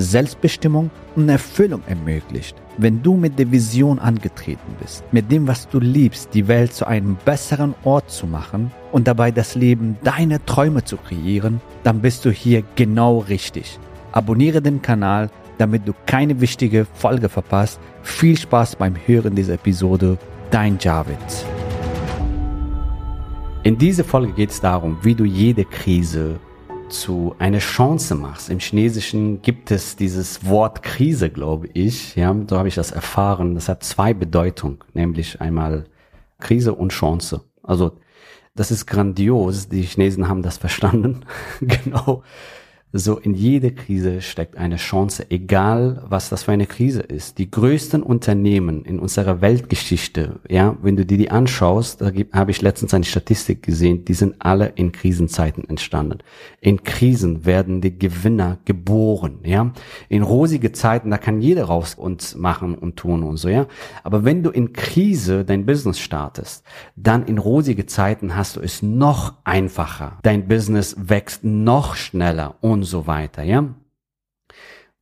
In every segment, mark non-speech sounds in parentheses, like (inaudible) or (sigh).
Selbstbestimmung und Erfüllung ermöglicht. Wenn du mit der Vision angetreten bist, mit dem, was du liebst, die Welt zu einem besseren Ort zu machen und dabei das Leben deiner Träume zu kreieren, dann bist du hier genau richtig. Abonniere den Kanal, damit du keine wichtige Folge verpasst. Viel Spaß beim Hören dieser Episode. Dein Javid. In dieser Folge geht es darum, wie du jede Krise zu einer Chance machst. Im Chinesischen gibt es dieses Wort Krise, glaube ich. Ja, so habe ich das erfahren. Das hat zwei Bedeutungen, nämlich einmal Krise und Chance. Also das ist grandios. Die Chinesen haben das verstanden. (laughs) genau so in jede Krise steckt eine Chance, egal was das für eine Krise ist. Die größten Unternehmen in unserer Weltgeschichte, ja, wenn du dir die anschaust, da habe ich letztens eine Statistik gesehen, die sind alle in Krisenzeiten entstanden. In Krisen werden die Gewinner geboren, ja. In rosige Zeiten, da kann jeder raus und machen und tun und so, ja. Aber wenn du in Krise dein Business startest, dann in rosige Zeiten hast du es noch einfacher. Dein Business wächst noch schneller und und so weiter, ja.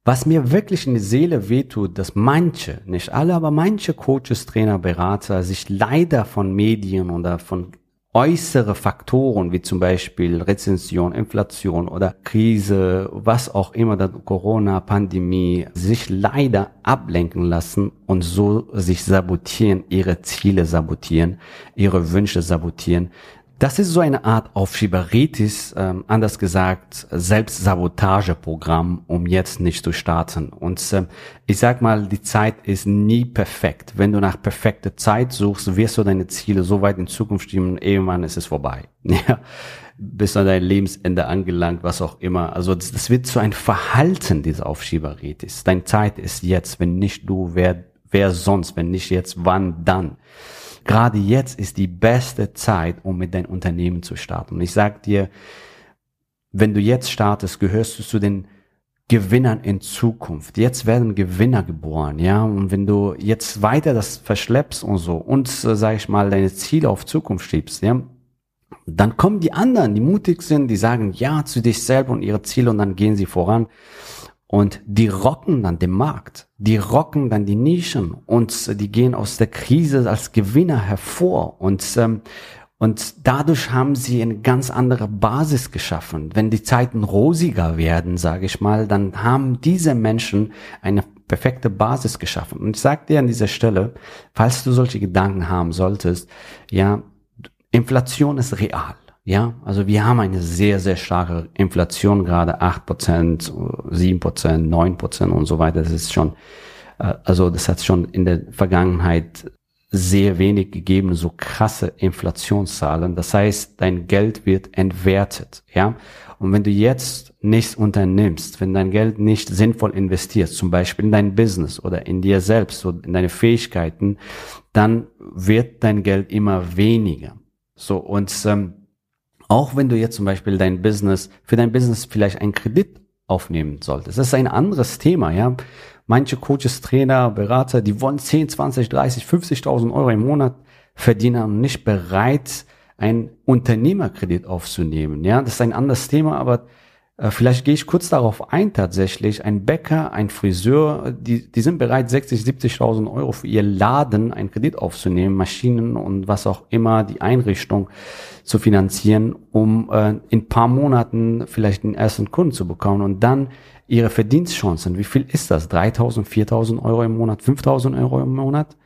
Was mir wirklich in die Seele wehtut, dass manche, nicht alle, aber manche Coaches, Trainer, Berater sich leider von Medien oder von äußere Faktoren wie zum Beispiel Rezension, Inflation oder Krise, was auch immer, Corona, Pandemie, sich leider ablenken lassen und so sich sabotieren, ihre Ziele sabotieren, ihre Wünsche sabotieren, das ist so eine Art Aufschieberitis, ähm, anders gesagt Selbstsabotageprogramm, um jetzt nicht zu starten. Und ähm, ich sag mal, die Zeit ist nie perfekt. Wenn du nach perfekter Zeit suchst, wirst du deine Ziele so weit in Zukunft stimmen, irgendwann ist es vorbei. (laughs) Ja, bis an dein Lebensende angelangt, was auch immer. Also das, das wird zu einem Verhalten, diese Aufschieberitis. Deine Zeit ist jetzt, wenn nicht du, wer, wer sonst, wenn nicht jetzt, wann dann? Gerade jetzt ist die beste Zeit, um mit deinem Unternehmen zu starten. Und ich sag dir, wenn du jetzt startest, gehörst du zu den Gewinnern in Zukunft. Jetzt werden Gewinner geboren, ja. Und wenn du jetzt weiter das verschleppst und so und, äh, sag ich mal, deine Ziele auf Zukunft schiebst, ja, dann kommen die anderen, die mutig sind, die sagen ja zu dich selber und ihre Ziele und dann gehen sie voran. Und die rocken dann den Markt, die rocken dann die Nischen und die gehen aus der Krise als Gewinner hervor und ähm, und dadurch haben sie eine ganz andere Basis geschaffen. Wenn die Zeiten rosiger werden, sage ich mal, dann haben diese Menschen eine perfekte Basis geschaffen. Und ich sage dir an dieser Stelle, falls du solche Gedanken haben solltest, ja, Inflation ist real. Ja, also wir haben eine sehr, sehr starke Inflation, gerade acht Prozent, sieben Prozent, neun Prozent und so weiter. Das ist schon, äh, also das hat schon in der Vergangenheit sehr wenig gegeben, so krasse Inflationszahlen. Das heißt, dein Geld wird entwertet, ja. Und wenn du jetzt nichts unternimmst, wenn dein Geld nicht sinnvoll investierst, zum Beispiel in dein Business oder in dir selbst oder in deine Fähigkeiten, dann wird dein Geld immer weniger. So, und ähm, auch wenn du jetzt zum Beispiel dein Business, für dein Business vielleicht einen Kredit aufnehmen solltest. Das ist ein anderes Thema, ja. Manche Coaches, Trainer, Berater, die wollen 10, 20, 30, 50.000 Euro im Monat verdienen und nicht bereit, einen Unternehmerkredit aufzunehmen. Ja, das ist ein anderes Thema, aber vielleicht gehe ich kurz darauf ein tatsächlich. Ein Bäcker, ein Friseur, die, die sind bereit, 60, 70.000 Euro für ihr Laden einen Kredit aufzunehmen, Maschinen und was auch immer, die Einrichtung zu finanzieren, um äh, in paar Monaten vielleicht den ersten Kunden zu bekommen und dann ihre Verdienstchancen. Wie viel ist das? 3.000, 4.000 Euro im Monat, 5.000 Euro im Monat?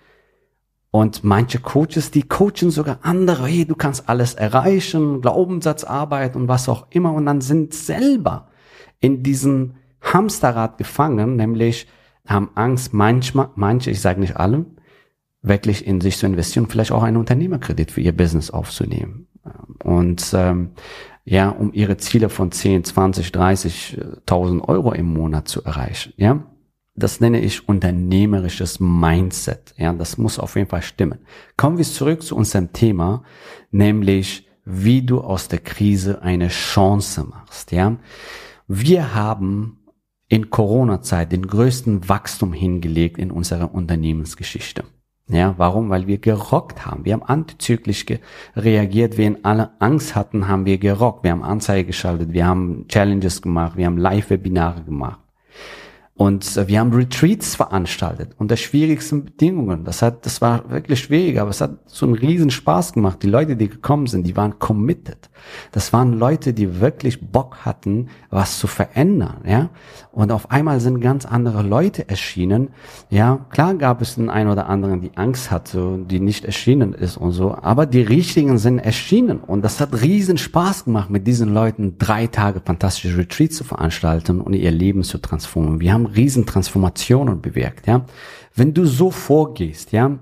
Und manche Coaches, die coachen sogar andere, hey, du kannst alles erreichen, Glaubenssatzarbeit und was auch immer. Und dann sind selber in diesem Hamsterrad gefangen, nämlich haben Angst, manchmal, manche, ich sage nicht alle, wirklich in sich zu investieren, vielleicht auch einen Unternehmerkredit für ihr Business aufzunehmen. Und ähm, ja, um ihre Ziele von 10, 20, 30.000 Euro im Monat zu erreichen. Ja, das nenne ich unternehmerisches Mindset. Ja, das muss auf jeden Fall stimmen. Kommen wir zurück zu unserem Thema, nämlich wie du aus der Krise eine Chance machst. Ja, wir haben in Corona-Zeit den größten Wachstum hingelegt in unserer Unternehmensgeschichte. Ja, warum? Weil wir gerockt haben. Wir haben antizyklisch reagiert. Wenn alle Angst hatten, haben wir gerockt. Wir haben Anzeige geschaltet. Wir haben Challenges gemacht. Wir haben Live-Webinare gemacht. Und äh, wir haben Retreats veranstaltet unter schwierigsten Bedingungen. Das hat, das war wirklich schwierig, aber es hat so einen riesen Spaß gemacht. Die Leute, die gekommen sind, die waren committed. Das waren Leute, die wirklich Bock hatten, was zu verändern, ja. Und auf einmal sind ganz andere Leute erschienen. Ja, klar gab es den einen oder anderen, die Angst hatte, die nicht erschienen ist und so. Aber die richtigen sind erschienen. Und das hat riesen Spaß gemacht, mit diesen Leuten drei Tage fantastische Retreats zu veranstalten und ihr Leben zu transformieren. Wir haben Riesentransformationen bewirkt, ja. Wenn du so vorgehst, ja,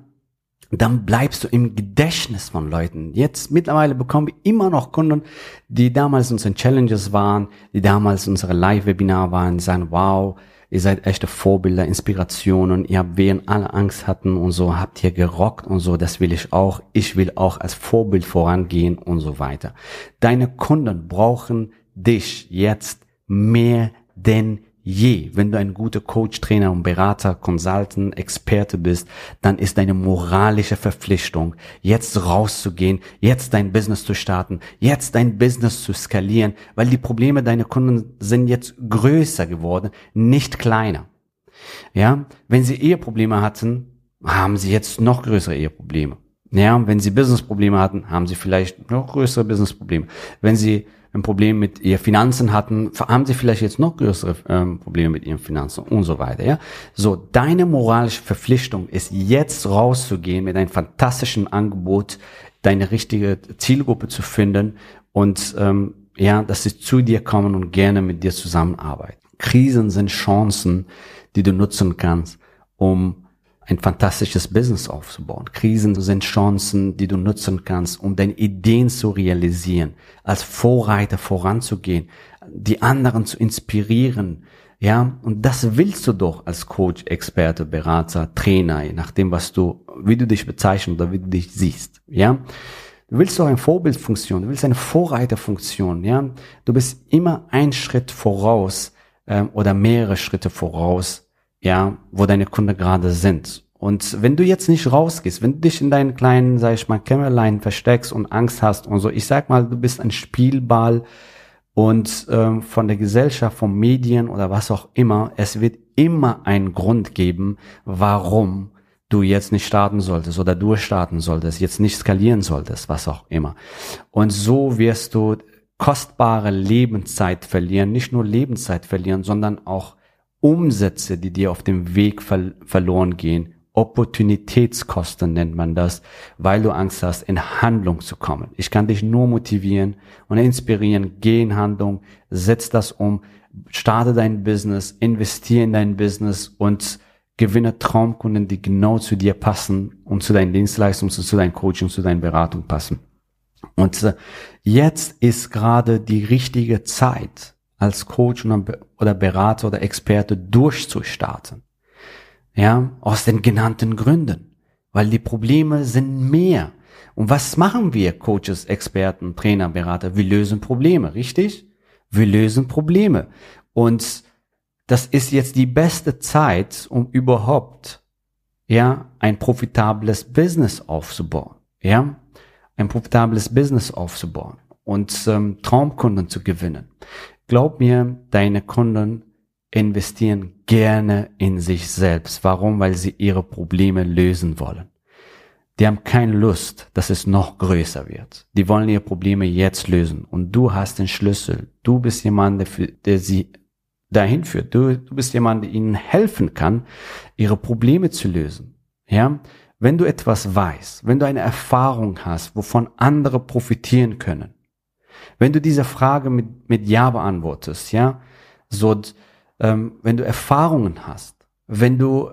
dann bleibst du im Gedächtnis von Leuten. Jetzt mittlerweile bekommen wir immer noch Kunden, die damals unsere Challenges waren, die damals unsere Live-Webinar waren, die sagen, wow, ihr seid echte Vorbilder, Inspirationen, ihr habt, während alle Angst hatten und so, habt ihr gerockt und so, das will ich auch, ich will auch als Vorbild vorangehen und so weiter. Deine Kunden brauchen dich jetzt mehr denn je, wenn du ein guter Coach, Trainer und Berater, Consultant, Experte bist, dann ist deine moralische Verpflichtung, jetzt rauszugehen, jetzt dein Business zu starten, jetzt dein Business zu skalieren, weil die Probleme deiner Kunden sind jetzt größer geworden, nicht kleiner. Ja, wenn sie Eheprobleme hatten, haben sie jetzt noch größere Eheprobleme. Ja, wenn sie Businessprobleme hatten, haben sie vielleicht noch größere Businessprobleme. Wenn sie ein Problem mit ihren Finanzen hatten, haben sie vielleicht jetzt noch größere ähm, Probleme mit ihren Finanzen und so weiter. Ja, so deine moralische Verpflichtung ist jetzt rauszugehen mit einem fantastischen Angebot, deine richtige Zielgruppe zu finden und ähm, ja, dass sie zu dir kommen und gerne mit dir zusammenarbeiten. Krisen sind Chancen, die du nutzen kannst, um ein fantastisches Business aufzubauen. Krisen sind Chancen, die du nutzen kannst, um deine Ideen zu realisieren, als Vorreiter voranzugehen, die anderen zu inspirieren. Ja, und das willst du doch als Coach, Experte, Berater, Trainer, je nachdem, was du, wie du dich bezeichnest oder wie du dich siehst. Ja, du willst doch eine Vorbildfunktion, du willst eine Vorreiterfunktion. Ja, du bist immer ein Schritt voraus ähm, oder mehrere Schritte voraus ja, wo deine Kunden gerade sind. Und wenn du jetzt nicht rausgehst, wenn du dich in deinen kleinen, sag ich mal, Kämmerlein versteckst und Angst hast und so, ich sag mal, du bist ein Spielball und ähm, von der Gesellschaft, von Medien oder was auch immer, es wird immer einen Grund geben, warum du jetzt nicht starten solltest oder durchstarten solltest, jetzt nicht skalieren solltest, was auch immer. Und so wirst du kostbare Lebenszeit verlieren, nicht nur Lebenszeit verlieren, sondern auch Umsätze, die dir auf dem Weg ver verloren gehen. Opportunitätskosten nennt man das, weil du Angst hast, in Handlung zu kommen. Ich kann dich nur motivieren und inspirieren. Geh in Handlung, setz das um, starte dein Business, investiere in dein Business und gewinne Traumkunden, die genau zu dir passen und zu deinen Dienstleistungen, zu deinem Coaching, zu deiner Beratung passen. Und äh, jetzt ist gerade die richtige Zeit, als Coach oder Berater oder Experte durchzustarten. Ja, aus den genannten Gründen. Weil die Probleme sind mehr. Und was machen wir, Coaches, Experten, Trainer, Berater? Wir lösen Probleme, richtig? Wir lösen Probleme. Und das ist jetzt die beste Zeit, um überhaupt, ja, ein profitables Business aufzubauen. Ja, ein profitables Business aufzubauen und ähm, Traumkunden zu gewinnen. Glaub mir, deine Kunden investieren gerne in sich selbst. Warum? Weil sie ihre Probleme lösen wollen. Die haben keine Lust, dass es noch größer wird. Die wollen ihre Probleme jetzt lösen. Und du hast den Schlüssel. Du bist jemand, der, der sie dahin führt. Du, du bist jemand, der ihnen helfen kann, ihre Probleme zu lösen. Ja? Wenn du etwas weißt, wenn du eine Erfahrung hast, wovon andere profitieren können, wenn du diese Frage mit, mit Ja beantwortest, ja, so, ähm, wenn du Erfahrungen hast, wenn du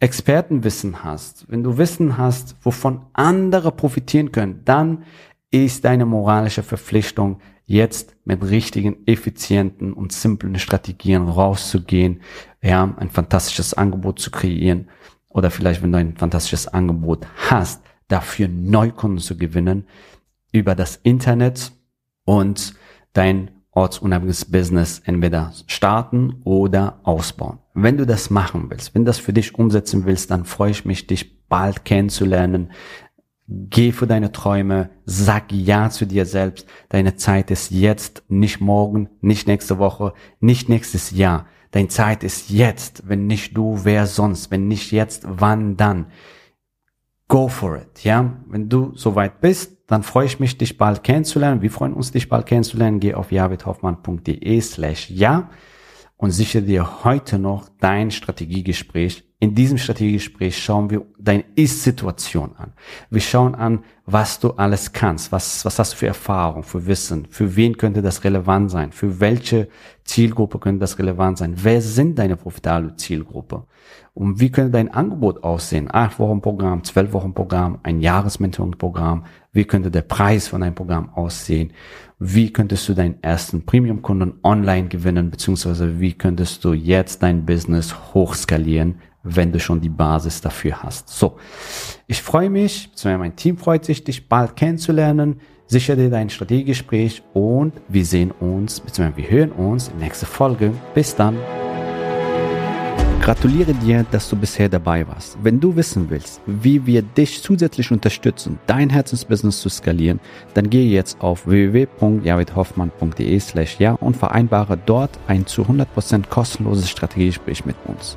Expertenwissen hast, wenn du Wissen hast, wovon andere profitieren können, dann ist deine moralische Verpflichtung, jetzt mit richtigen, effizienten und simplen Strategien rauszugehen ja, ein fantastisches Angebot zu kreieren oder vielleicht, wenn du ein fantastisches Angebot hast, dafür Neukunden zu gewinnen über das Internet und dein ortsunabhängiges Business entweder starten oder ausbauen. Wenn du das machen willst, wenn das für dich umsetzen willst, dann freue ich mich, dich bald kennenzulernen. Geh für deine Träume, sag Ja zu dir selbst. Deine Zeit ist jetzt, nicht morgen, nicht nächste Woche, nicht nächstes Jahr. Deine Zeit ist jetzt. Wenn nicht du, wer sonst? Wenn nicht jetzt, wann dann? Go for it, ja? Wenn du soweit bist, dann freue ich mich, dich bald kennenzulernen. Wir freuen uns, dich bald kennenzulernen. Geh auf javidhoffmann.de slash ja und sichere dir heute noch dein Strategiegespräch. In diesem Strategiegespräch schauen wir deine Ist-Situation an. Wir schauen an, was du alles kannst, was, was hast du für Erfahrung, für Wissen, für wen könnte das relevant sein, für welche Zielgruppe könnte das relevant sein, wer sind deine profitable Zielgruppe? Und wie könnte dein Angebot aussehen, acht Wochen Programm, zwölf Wochen Programm, ein Jahresmentoring-Programm, wie könnte der Preis von deinem Programm aussehen, wie könntest du deinen ersten Premium-Kunden online gewinnen, beziehungsweise wie könntest du jetzt dein Business hochskalieren, wenn du schon die Basis dafür hast. So, ich freue mich, mein Team freut sich, dich bald kennenzulernen. Sicher dir dein Strategiegespräch und wir sehen uns, beziehungsweise wir hören uns in der nächsten Folge. Bis dann. Gratuliere dir, dass du bisher dabei warst. Wenn du wissen willst, wie wir dich zusätzlich unterstützen, dein Herzensbusiness zu skalieren, dann gehe jetzt auf www.javidhoffmann.de slash ja und vereinbare dort ein zu 100% kostenloses Strategiegespräch mit uns.